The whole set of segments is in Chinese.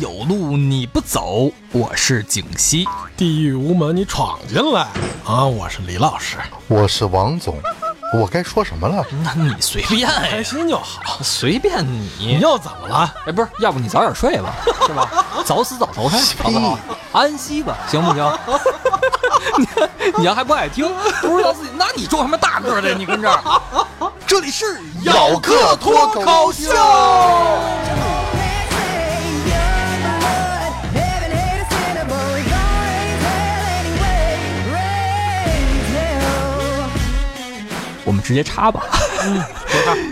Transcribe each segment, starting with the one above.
有路你不走，我是景熙。地狱无门你闯进来啊！我是李老师，我是王总，我该说什么了？那你随便开，心就好。随便你你。又怎么了？哎，不是，要不你早点睡吧，是吧？早死早投胎，好不好？安息吧，行不行？你 你要还不爱听，不知道自己，那你装什么大个的？你跟这儿，这里是咬客脱口秀。直接插吧。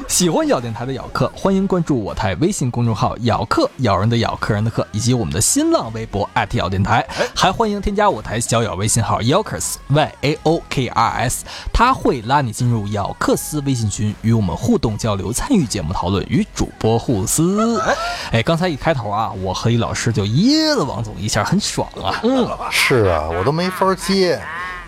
喜欢咬电台的咬客，欢迎关注我台微信公众号“咬客”，咬人的咬，客人的客，以及我们的新浪微博咬电台。还欢迎添加我台小咬微信号 Yokers Y A O K R S，他会拉你进入咬克斯微信群，与我们互动交流，参与节目讨论，与主播互撕。哎，刚才一开头啊，我和李老师就噎了王总一下，很爽啊。嗯，是啊，我都没法接。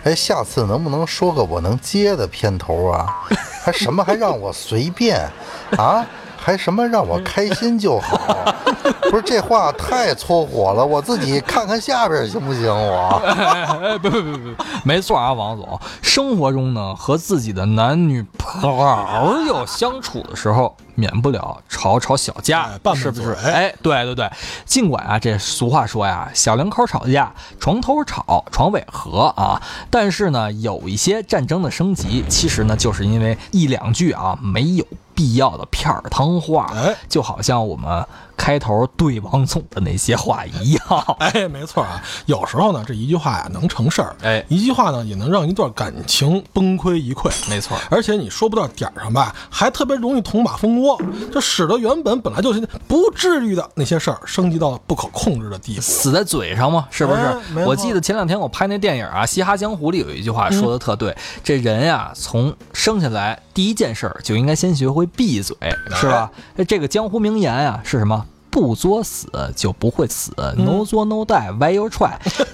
哎，下次能不能说个我能接的片头啊？还什么还让我随便啊？还什么让我开心就好？不是这话太搓火了，我自己看看下边行不行？我哎，不不不不，没错啊，王总，生活中呢，和自己的男女朋友相处的时候，免不了吵吵小架是不是？嘴哎，对对对，尽管啊，这俗话说呀，小两口吵架，床头吵，床尾和啊，但是呢，有一些战争的升级，其实呢，就是因为一两句啊没有必要的片儿汤话，哎。就好像我们开头对王总的那些话一样。哎，没错啊。有时候呢，这一句话呀能成事儿，哎一句话呢也能让一段感情崩溃一溃。没错而且你说不到点儿上吧，还特别容易捅马蜂窝，这使得原本本来就是不至于的那些事儿，升级到了不可控制的地步。死在嘴上嘛？是不是？哎我记得前两天我拍那电影啊，《嘻哈江湖》里有一句话说的特对，这人呀，从生下来第一件事儿就应该先学会闭嘴，是吧？这个江湖名言呀是什么？不作死就不会死、n o 作 no die，why you try？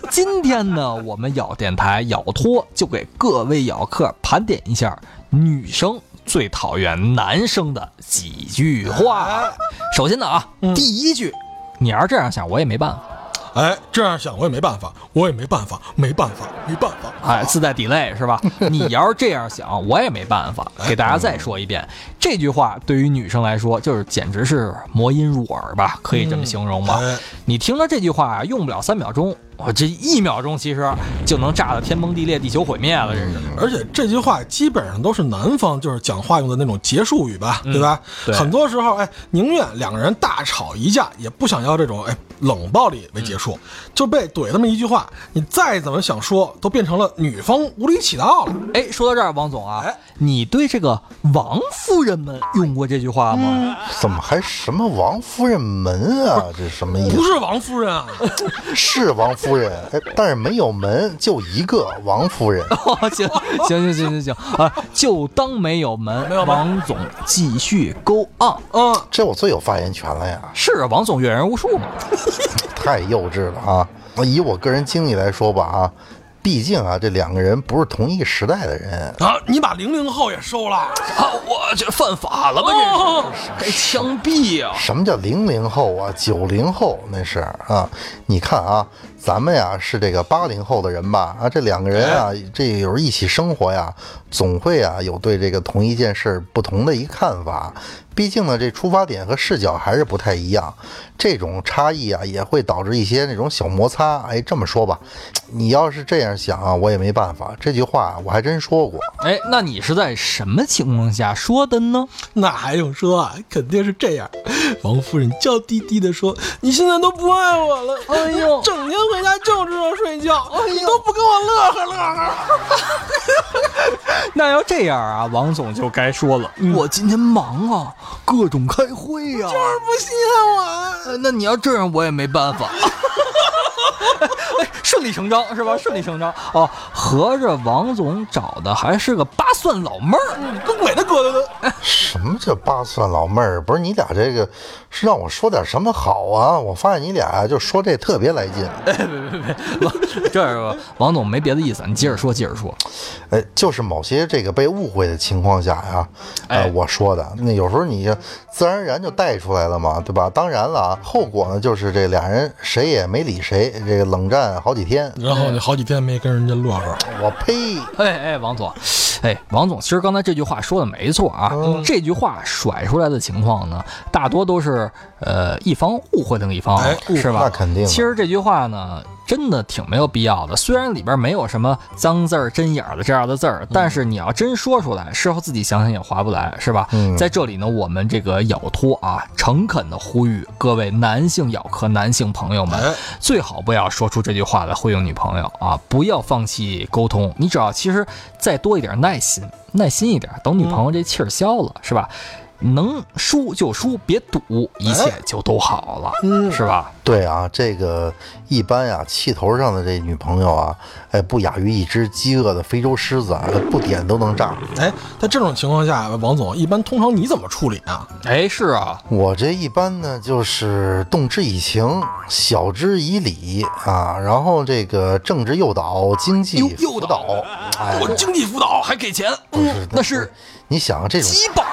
今天呢，我们咬电台咬脱就给各位咬客盘点一下女生最讨厌男生的几句话。首先呢啊，第一句，你要是这样想，我也没办法。哎，这样想我也没办法，我也没办法，没办法，没办法。哎，自带 delay 是吧？你要是这样想，我也没办法。给大家再说一遍，这句话对于女生来说，就是简直是魔音入耳吧，可以这么形容吧？哎你听了这句话啊，用不了三秒钟，我这一秒钟其实就能炸得天崩地裂、地球毁灭了，这是。而且这句话基本上都是男方就是讲话用的那种结束语吧，对吧？对很多时候，哎，宁愿两个人大吵一架，也不想要这种哎冷暴力为结束，就被怼那么一句话，你再怎么想说，都变成了女方无理取闹了。哎，说到这儿，王总啊，哎你对这个王夫人们用过这句话吗？怎么还什么王夫人门啊？这什么意思？不是王夫人啊，是王夫人，哎，但是没有门，就一个王夫人。哦，行行行行行行啊，就当没有门。王总继续 go on。嗯，这我最有发言权了呀！是啊，王总阅人无数嘛。太幼稚了啊！以我个人经历来说吧啊，毕竟啊，这两个人不是同一时代的人。啊，你把零零后也收了，啊，我这犯法了吧？哦这是该枪毙呀！什么叫零零后啊？九零后那是啊？你看啊，咱们呀是这个八零后的人吧？啊，这两个人啊，这有时候一起生活呀，总会啊有对这个同一件事不同的一个看法。毕竟呢，这出发点和视角还是不太一样，这种差异啊也会导致一些那种小摩擦。哎，这么说吧，你要是这样想啊，我也没办法。这句话我还真说过。哎，那你是在什么情况下说的呢？那还用说啊？肯定是这样。王夫人娇滴滴的说：“你现在都不爱我了，哎呦整天回家就知道睡觉，你都不跟我乐呵乐呵。那要这样啊，王总就该说了，我今天忙啊，各种开会呀、就是不稀罕我。呃那你要这样，我也没办法。哎，顺理成章是吧？顺理成章哦。合着王总找的还是个八蒜老妹儿，跟鬼的疙瘩的。什么叫八蒜老妹儿？不是你俩这个是让我说点什么好啊？我发现你俩就说这特别来劲。王这是王总没别的意思，你接着说，接着说。哎，就是某些这个被误会的情况下呀，呃，哎我说的那有时候你自然而然就带出来了嘛，对吧？当然了啊，后果呢就是这俩人谁也没理谁，这个冷战好几天。然后你好几天没跟人家乐呵，我呸！哎哎，王总，哎，王总，其实刚才这句话说的没错啊。这句话甩出来的情况呢，大多都是呃一方误会另一方，哎是吧？那肯定其实这句话呢，真的挺没有必要的。虽然里边没有什么脏字儿、针眼儿的这样的字儿，但是你要真说出来，事后自己想想也划不来，是吧？嗯在这里呢，我们这个咬托啊，诚恳的呼吁各位男性咬客、男性朋友们，哎最好不要说出这句话来忽悠女朋友啊！不要放弃沟通，你只要其实再多一点耐心，耐心一点，等女朋友这气儿消了，是吧？能输就输，别赌，一切就都好了，嗯是吧？对啊，这个一般呀，气头上的这女朋友啊，哎，不亚于一只饥饿的非洲狮子啊，不点都能炸。哎，在这种情况下，王总一般通常你怎么处理啊？哎，是啊，我这一般呢，就是动之以情，晓之以理啊，然后这个政治诱导，经济诱诱导，哎，我经济辅导还给钱，不是那是你想啊这种鸡巴。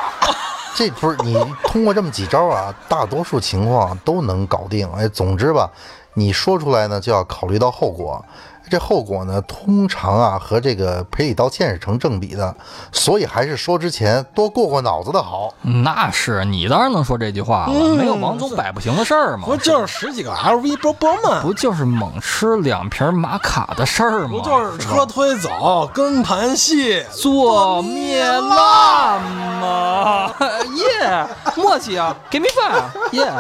这不是你通过这么几招啊，大多数情况都能搞定。哎，总之吧，你说出来呢，就要考虑到后果。这后果呢，通常啊和这个赔礼道歉是成正比的，所以还是说之前多过过脑子的好。那是你当然能说这句话了，没有王总摆不行的事儿嘛不。就是十几个 LV 包包吗？不就是猛吃两瓶玛卡的事儿吗？不就是车推走、跟盘戏？做灭烂吗？耶，默契啊，Give me five，耶。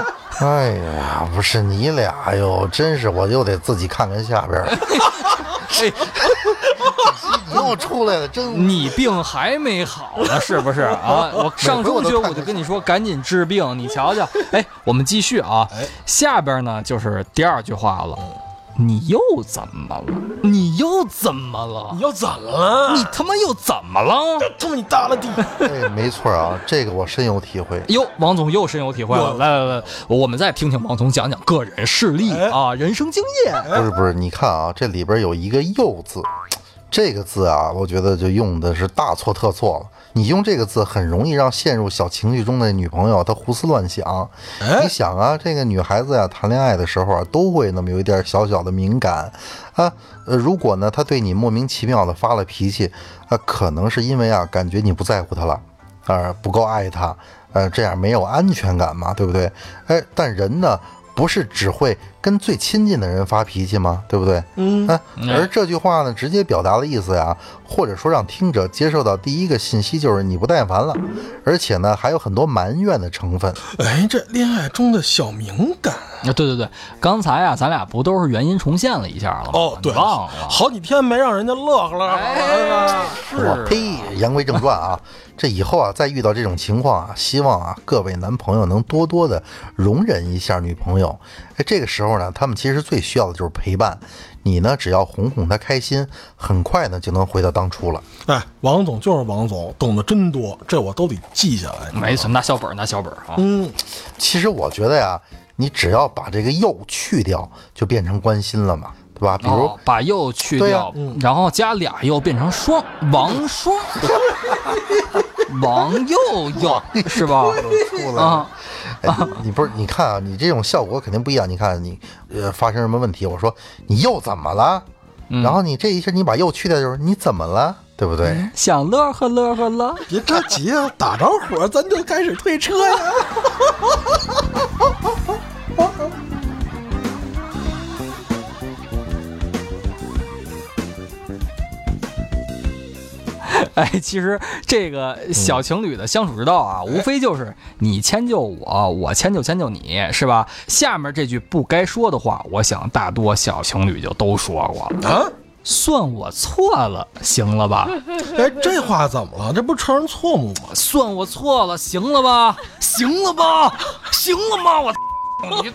哎呀，不是你俩哟，真是我又得自己看看下边你 又出来了，真你病还没好呢，是不是啊？我上中学我就跟你说，赶紧治病。你瞧瞧，哎，我们继续啊。下边呢就是第二句话了，你又怎么了？你又怎么了你？又怎么了？你他妈又怎么了？他妈你大了地！哎，没错啊，这个我深有体会。哟，王总又深有体会了。来来来，我们再听听王总讲讲个人事例哎啊，人生经验。不是不是，你看啊，这里边有一个“又”字，这个字啊，我觉得就用的是大错特错了。你用这个字很容易让陷入小情绪中的女朋友她胡思乱想。哎你想啊，这个女孩子呀、谈恋爱的时候啊，都会那么有一点小小的敏感啊。呃，如果呢，她对你莫名其妙的发了脾气，啊，可能是因为啊，感觉你不在乎她了，啊，不够爱她，呃，这样没有安全感嘛，对不对？哎，但人呢，不是只会跟最亲近的人发脾气吗？对不对？嗯啊，而这句话呢，直接表达的意思呀，或者说让听者接受到第一个信息就是你不耐烦了，而且呢，还有很多埋怨的成分。哎，这恋爱中的小敏感啊，对对对，刚才啊，咱俩不都是原因重现了一下了吗？哦，对，你忘了？好几天没让人家乐呵乐呵了。我呸！言归正传啊，这以后啊，再遇到这种情况啊，希望啊各位男朋友能多多的容忍一下女朋友。哎，这个时候呢，他们其实最需要的就是陪伴。你呢，只要哄哄他开心，很快呢就能回到当初了。哎，王总就是王总，懂得真多，这我都得记下来。没错，拿小本儿，拿小本儿啊。嗯，其实我觉得呀，你只要把这个“又”去掉，就变成关心了嘛，对吧？比如哦，把又去掉，然后加俩又变成双王双，王又又是吧？出来啊，哎，你不是你看啊，你这种效果肯定不一样。你看你呃发生什么问题，我说你又怎么了？然后你这一下你把又去掉，就是你怎么了，对不对？想乐呵乐呵了。别着急啊，打着火咱就开始退车呀。哎，其实这个小情侣的相处之道啊，无非就是你迁就我，我迁就迁就你，是吧？下面这句不该说的话，我想大多小情侣就都说过了。啊，算我错了，行了吧？哎，这话怎么了？这不承认错误吗？算我错了，行了吧？行了吧？行了吗？我，你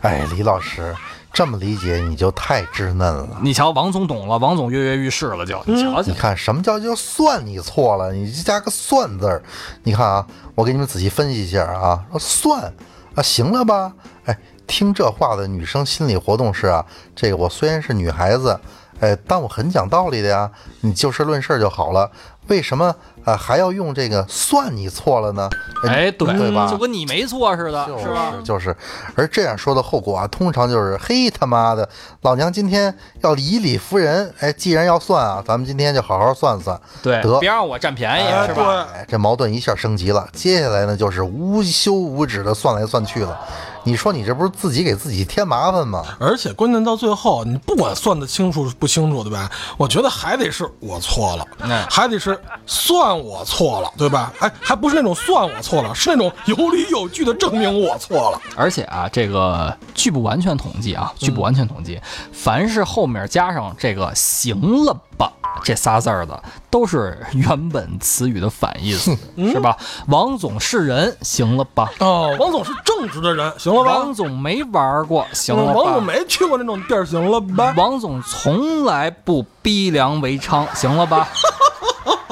哎，李老师这么理解你就太稚嫩了。你瞧，王总懂了，王总跃跃欲试了，就你瞧瞧你。看什么叫就算你错了，你就加个算字儿。你看啊，我给你们仔细分析一下啊，说算啊，行了吧？哎，听这话的女生心理活动是啊，这个我虽然是女孩子，哎，但我很讲道理的呀，你就事论事就好了。为什么啊还要用这个算你错了呢？哎，对对吧？就跟你没错似的，就是吧？就是，而这样说的后果啊，通常就是嘿他妈的，老娘今天要以理服人，哎，既然要算啊，咱们今天就好好算算。对得，别让我占便宜，哎是吧？对哎，这矛盾一下升级了，接下来呢就是无休无止的算来算去了。你说你这不是自己给自己添麻烦吗？而且关键到最后，你不管算得清楚不清楚，对吧？我觉得还得是我错了，嗯还得是算我错了，对吧？哎，还不是那种算我错了，是那种有理有据的证明我错了。而且啊，这个据不完全统计啊，据不完全统计，凡是后面加上这个“行了吧”这仨字儿的，都是原本词语的反义词，是吧？王总是人，行了吧？哦，王总是正直的人，行了吧？王总没玩过，行了吧王总？没去过那种地儿，行了吧？王总从来不逼良为娼，行了吧？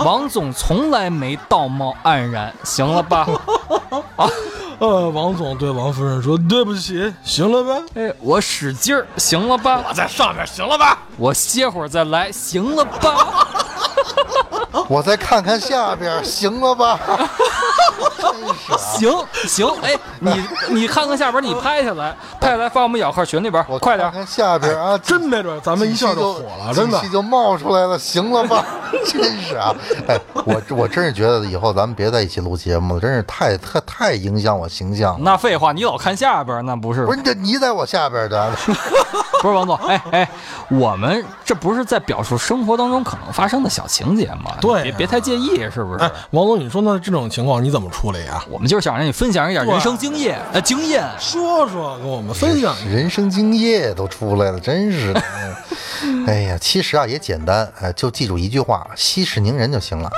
王总从来没道貌岸然，行了吧？啊呃，王总对王夫人说：“对不起，行了吧？哎，我使劲儿，行了吧？我在上面，行了吧？我歇会儿再来，行了吧？我再看看下边，行了吧？行行，哎，你你看看下边，你拍下来，拍下来发我们咬客群里边我，快点看。下边啊，真没准咱们一下就火了，真的气。就冒出来了，行了吧？真是啊！哎，我我真是觉得以后咱们别在一起录节目了，真是太太太影响我形象了。那废话，你老看下边，那不是不是你这你在我下边的，不是王总？哎哎，我们这不是在表述生活当中可能发生的小情节吗？对啊别别太介意，是不是？哎，王总，你说那这种情况你怎么处理啊？我们就是想让你分享一点人生经验，呃，经验。说说，跟我们分享。人生经验都出来了，真是的。嗯 哎呀，其实啊也简单，哎，就记住一句话，息事宁人就行了。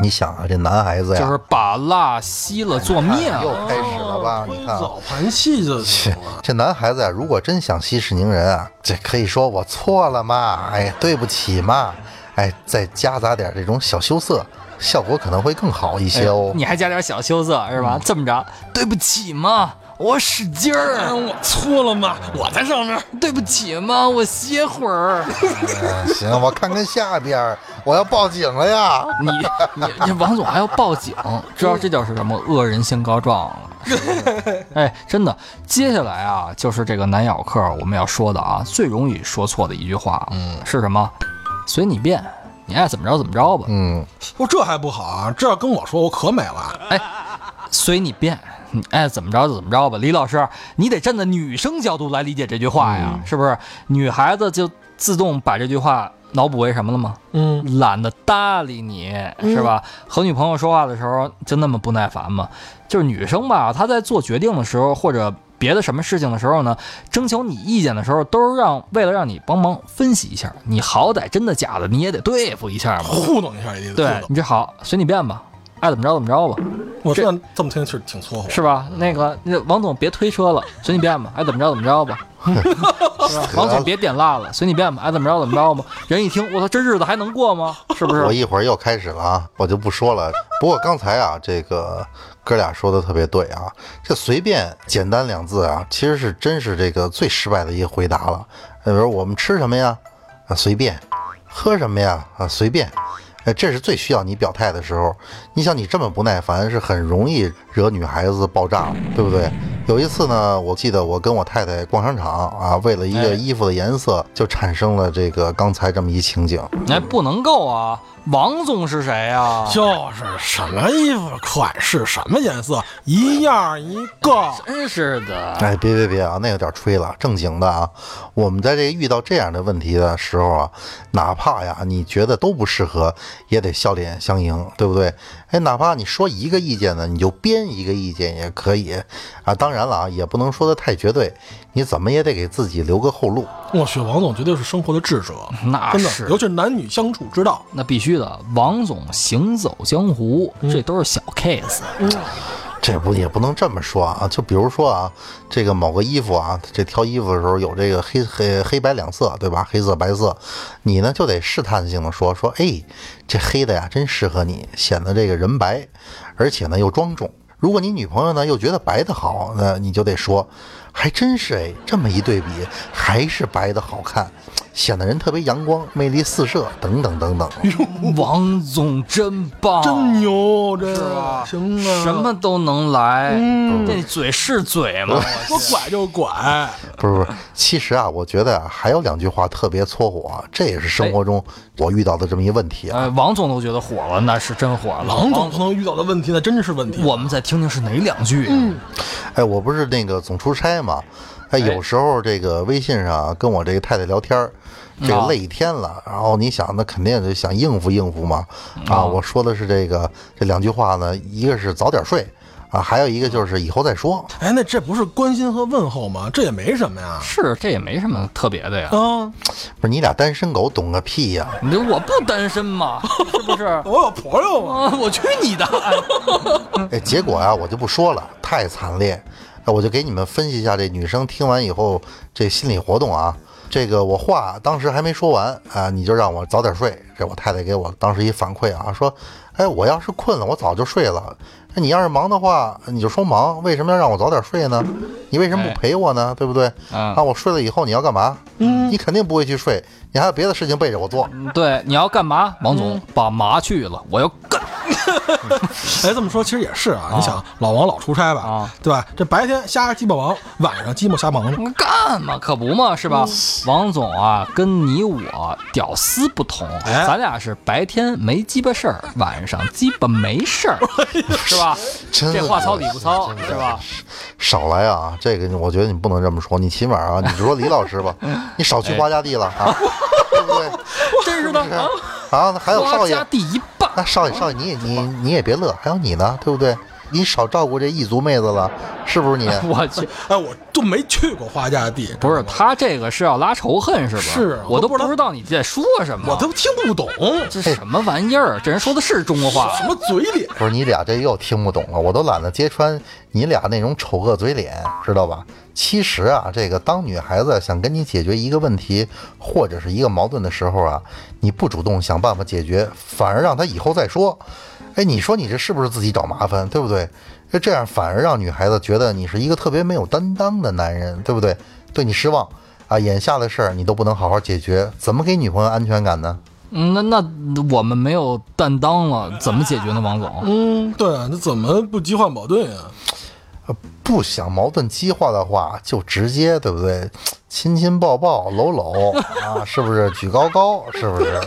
你想啊，这男孩子呀，就是把蜡吸了做面又开始了吧？你看啊，早盘戏就行。这男孩子呀，如果真想息事宁人啊，这可以说我错了嘛，哎，对不起嘛，哎，再夹杂点这种小羞涩，效果可能会更好一些哦。你还加点小羞涩是吧？这么着，对不起嘛，我使劲儿。啊，我错了吗？我在上面。对不起嘛，我歇会儿。哎 行，我看看下边儿，我要报警了呀！你你这王总还要报警，知道这叫是什么？恶人先告状了。哎，真的，接下来啊，就是这个男咬客我们要说的啊，最容易说错的一句话，嗯，是什么？随你便，你爱怎么着怎么着吧。嗯，我这还不好啊，这要跟我说，我可美了。哎随你便，你 爱怎么着就怎么着吧。李老师，你得站在女生角度来理解这句话呀，是不是？女孩子就自动把这句话脑补为什么了吗？嗯，懒得搭理你，是吧？和女朋友说话的时候就那么不耐烦吗？就是女生吧，她在做决定的时候，或者别的什么事情的时候呢，征求你意见的时候，都是让为了让你帮忙分析一下，你好歹真的假的你也得对付一下嘛。糊弄一下也得对。你这好，随你便吧，爱怎么着怎么着吧，我这这么听其实挺搓乎。是吧？那个，那王总别推车了，随你便吧，爱怎么着怎么着吧。是吧？王总别点蜡了，随你便吧，爱怎么着怎么着吧。人一听，我操，这日子还能过吗？是不是我？一会儿又开始了啊，我就不说了。不过刚才啊，这个哥俩说的特别对啊，这随便简单两字啊，其实是真是这个最失败的一个回答了。比如我们吃什么呀？啊，随便。喝什么呀？啊，随便。哎，这是最需要你表态的时候。你想，你这么不耐烦，是很容易惹女孩子爆炸，对不对？有一次呢，我记得我跟我太太逛商场啊，为了一哎个衣服的颜色，就产生了这个刚才这么一情景。哎，不能够啊！王总是谁呀、就是什么衣服款式、什么颜色，一样一个。真是的，哎，别别别啊，那有点吹了。正经的啊，我们在这遇到这样的问题的时候啊，哪怕呀你觉得都不适合，也得笑脸相迎，对不对？哎，哪怕你说一个意见呢，你就编一个意见也可以啊。当然了啊，也不能说的太绝对，你怎么也得给自己留个后路。我去，王总绝对是生活的智者，那是尤其是男女相处之道。那必须的。王总行走江湖，这都是小 case。这不也不能这么说啊，就比如说啊，这个某个衣服啊，这挑衣服的时候有这个黑黑黑白两色，对吧？黑色白色，你呢就得试探性的说说，哎，这黑的呀真适合你，显得这个人白，而且呢又庄重。如果你女朋友呢又觉得白的好，那你就得说，还真是哎，这么一对比，还是白的好看，显得人特别阳光，魅力四射，等等等等。王总真棒，真牛，这是吧？行啊，什么都能来，嗯这嘴是嘴吗？说拐就拐，不是不是，其实啊，我觉得啊，还有两句话特别搓火，这也是生活中我遇到的这么一个问题啊。哎，王总都觉得火了，那是真火了。王总都能遇到的问题，那真是问题。我们再听听是哪两句？嗯，哎，我不是那个总出差嘛，哎，有时候这个微信上啊跟我这个太太聊天儿，这个啊累一天了，然后你想，那肯定就想应付应付嘛。啊，我说的是这个这两句话呢，一个是早点睡啊，还有一个就是以后再说。哎，那这不是关心和问候吗？这也没什么呀。是，这也没什么特别的呀。啊，不是你俩单身狗懂个屁呀、你我不单身嘛，是不是？我有朋友啊。啊，我去你的！哎，结果啊，我就不说了，太惨烈。哎我就给你们分析一下这女生听完以后这心理活动啊。这个我话当时还没说完啊，你就让我早点睡。这我太太给我当时一反馈啊，说，哎，我要是困了，我早就睡了。那你要是忙的话，你就说忙，为什么要让我早点睡呢？你为什么不陪我呢？对不对？嗯啊，我睡了以后你要干嘛？你肯定不会去睡，你还有别的事情背着我做。对，你要干嘛？王总把麻去了，我要干。哎，这么说其实也是啊。你想，老王老出差吧啊，对吧？这白天瞎鸡巴忙，晚上鸡巴瞎忙呢。干嘛？可不嘛，是吧？王总啊，跟你我屌丝不同，哎咱俩是白天没鸡巴事儿，晚上鸡巴没事儿，是吧？这话糙理不糙，是吧？少来啊！这个我觉得你不能这么说，你起码啊，你就说李老师吧，你少去花家地了啊，对不对？真是的啊！啊，还有少爷第一棒，那少爷少爷你也你你也别乐，还有你呢，对不对？你少照顾这异族妹子了，是不是你？我去，哎，我就没去过花家地，不是他这个是要拉仇恨是吧？是我都不知道不知道你在说什么，我都听不懂这什么玩意儿？这人说的是中国话什么嘴脸。不是你俩这又听不懂了，我都懒得揭穿你俩那种丑恶嘴脸，知道吧？其实啊，这个当女孩子想跟你解决一个问题或者是一个矛盾的时候啊，你不主动想办法解决，反而让她以后再说。哎，你说你这是不是自己找麻烦，对不对？那这样反而让女孩子觉得你是一个特别没有担当的男人，对不对？对你失望啊！眼下的事儿你都不能好好解决，怎么给女朋友安全感呢？嗯，那那我们没有担当了，怎么解决呢，王总？嗯，对啊，那怎么不激化矛盾呀？不想矛盾激化的话，就直接对不对？亲亲抱抱搂搂 啊，是不是？举高高，是不是？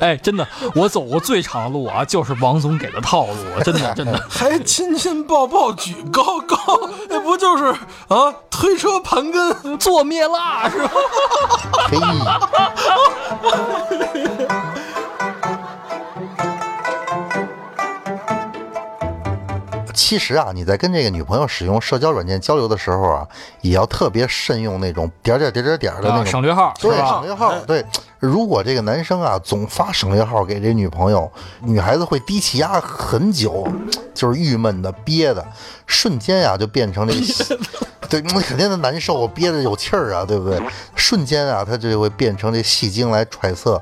哎，真的，我走过最长的路啊，就是王总给的套路，真的 真的。还亲亲抱抱举高高，那不就是啊推车盘根？做灭蜡是吧？嘿，其实啊，你在跟这个女朋友使用社交软件交流的时候啊，也要特别慎用那种点儿点儿点儿点儿点的那啊，种省略号对，吧省？略号。对，如果这个男生啊总发省略号给这女朋友，女孩子会低气压很久，就是郁闷的、憋的，瞬间呀、就变成这个，对，那肯定的难受，憋着有气儿啊，对不对？瞬间啊，他就会变成这戏精来揣测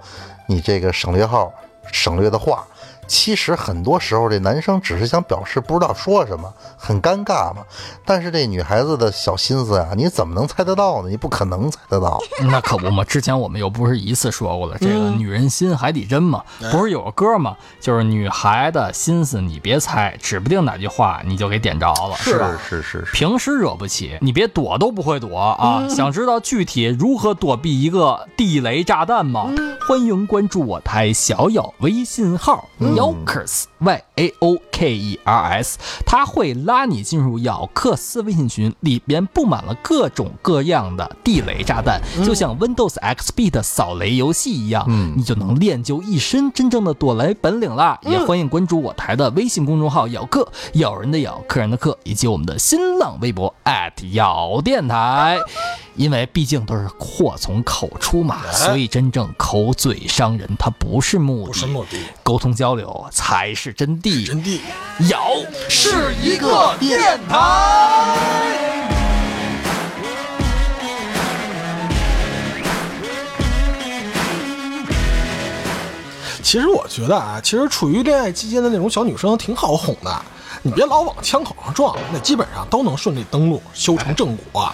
你这个省略号省略的话。其实很多时候这男生只是想表示不知道说什么，很尴尬嘛。但是这女孩子的小心思啊，你怎么能猜得到呢？你不可能猜得到。那可不嘛，之前我们又不是一次说过了，这个女人心海底针嘛，不是有个歌吗？就是女孩的心思你别猜，指不定哪句话你就给点着了，是吧？是是是，平时惹不起，你别躲都不会躲啊！想知道具体如何躲避一个地雷炸弹吗？欢迎关注我台小友微信号 Yokers Y A O K E R S，他会拉你进入咬克斯微信群，里边布满了各种各样的地雷炸弹，就像 Windows XP 的扫雷游戏一样，你就能练就一身真正的躲雷本领啦！也欢迎关注我台的微信公众号“咬客”，咬人的咬，客人的客，以及我们的新浪微博咬电台。因为毕竟都是祸从口出嘛，所以真正口嘴伤人，它不是目的不的，是目的，沟通交流才是真谛。真谛。咬是一个电台。其实我觉得啊，其实处于恋爱期间的那种小女生挺好哄的，你别老往枪口上撞，那基本上都能顺利登陆，修成正果。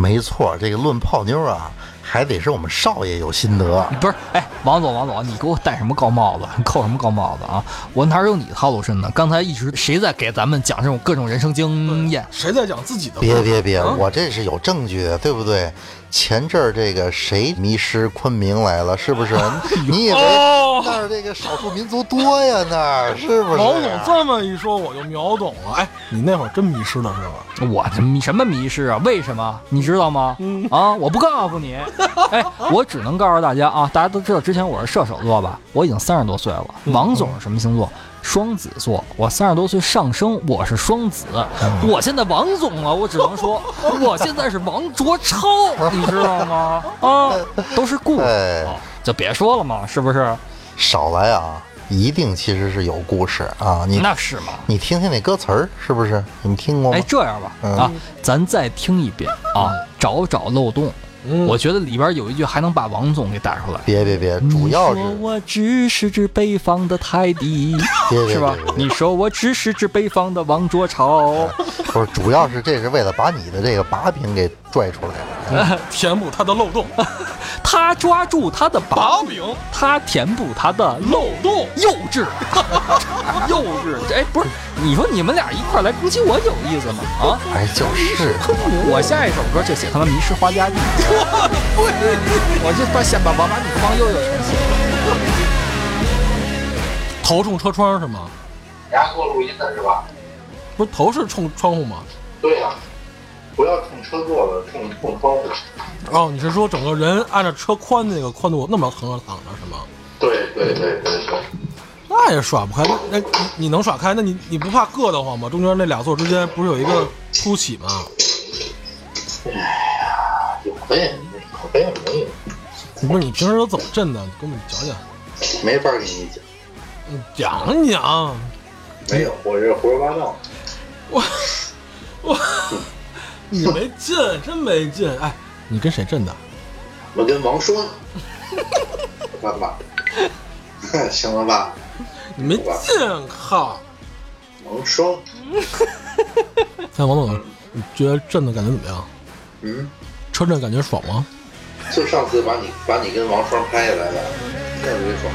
没错，这个论泡妞啊，还得是我们少爷有心得。不是，哎，王总，王总，你给我戴什么高帽子？你 扣什么高帽子啊？我哪有你套路深呢？刚才一直谁在给咱们讲这种各种人生经验？谁在讲自己的？别别别，啊我这是有证据的，对不对？前阵儿这个谁迷失昆明来了，是不是？你以为那儿这个少数民族多呀？那儿是不是？老总这么一说，我就秒懂了。哎，你那会儿真迷失了是吧？我这迷什么迷失啊？为什么？你知道吗？啊，我不告诉你。哎，我只能告诉大家啊，大家都知道之前我是射手座吧？我已经三十多岁了。王总是什么星座？双子座。我三十多岁上升，我是双子。我现在王总啊，我只能说，我现在是王卓超，你知道吗？啊，都是故事，就别说了嘛，是不是？少来啊，一定其实是有故事啊！你那是吗。你听听那歌词儿，是不是？你们听过吗哎，？这样吧，嗯啊，咱再听一遍啊，找找漏洞。我觉得里边有一句还能把王总给带出来。别别别，主要是你说我只是指北方的泰迪，别别是吧？你说我只是指北方的王卓超，不是，主要是这是为了把你的这个把柄给拽出来。填补他的漏洞，他抓住他的把柄，他填补他的漏洞，幼稚，幼稚。哎，不是，你说你们俩一块来攻击我有意思吗？啊！哎，就是，我下一首歌就写他们迷失花家地，我就把先把把把你放右右。头冲车窗是吗？你还给我录音的是吧？不是头是冲窗户吗？对呀、不要冲车座了，冲冲窗户。哦，你是说整个人按照车宽那个宽度那么横着躺着是吗？对对对对对，那也耍不开，那那你你能耍开？那你你不怕硌得慌吗？中间那俩座之间不是有一个凸起吗？有呗，有呗没有，不是你平时都怎么震的？给我们讲讲，没法给你讲。你讲讲。没有，我是胡说八道。我我你没劲，真没劲。哎，你跟谁震的？我跟王双，爸爸，行了吧？你没劲，靠！王双，哎，王总，你觉得震的感觉怎么样？嗯，车震感觉爽吗？就上次把你把你跟王双拍下来了，特别爽。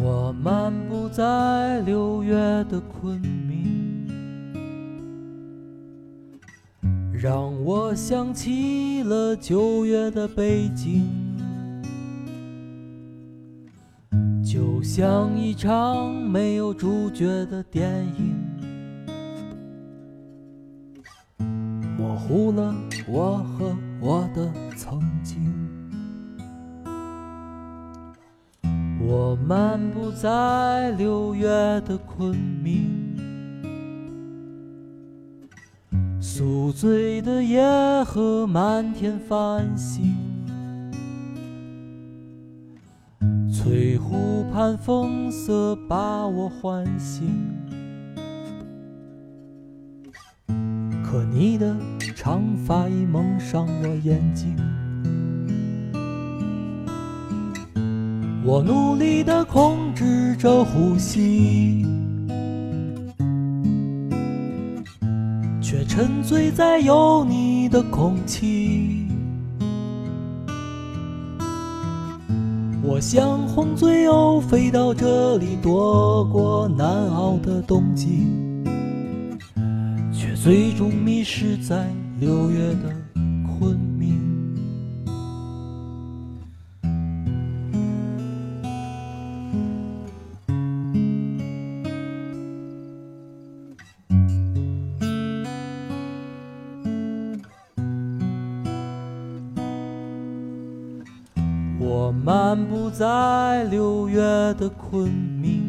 我漫步在六月的昆让我想起了九月的北京，就像一场没有主角的电影，模糊了我和我的曾经。我漫步在六月的昆明，宿醉的夜和满天繁星，翠湖畔风色把我唤醒，可你的长发已蒙上了眼睛。我努力地控制着呼吸，沉醉在有你的空气。我像红嘴鸥飞到这里，躲过难熬的冬季，却最终迷失在六月的昆明，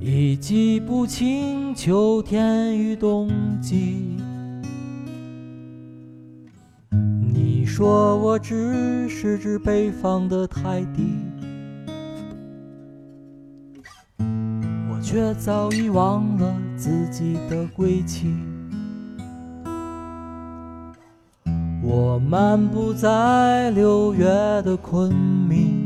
已记不清秋天与冬季。你说我只是只北方的泰迪，我却早已忘了自己的归期。我漫步在六月的昆明，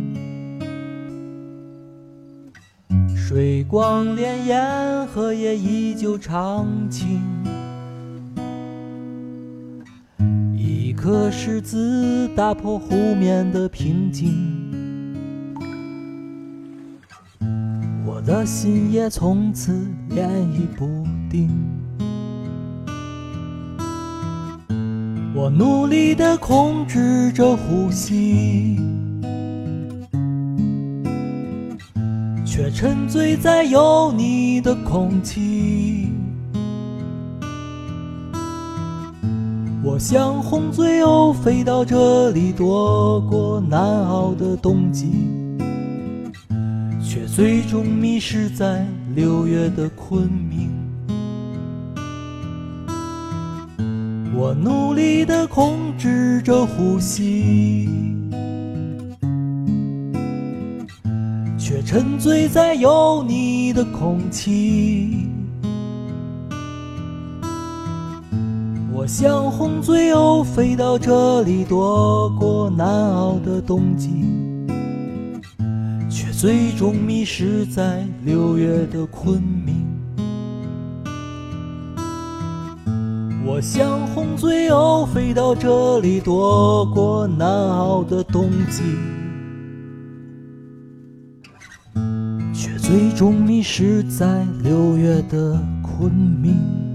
水光潋滟，荷叶依旧长青。一颗石子打破湖面的平静，我的心也从此涟漪不定。我努力地控制着呼吸，却沉醉在有你的空气。我像红嘴鸥飞到这里，躲过难熬的冬季，却最终迷失在六月的昆明。我努力地控制着呼吸，沉醉在有你的空气。我像红嘴鸥飞到这里，躲过难熬的冬季，却最终迷失在六月的昆明。我像红嘴鸥飞到这里，躲过难熬的冬季，最终迷失在六月的昆明。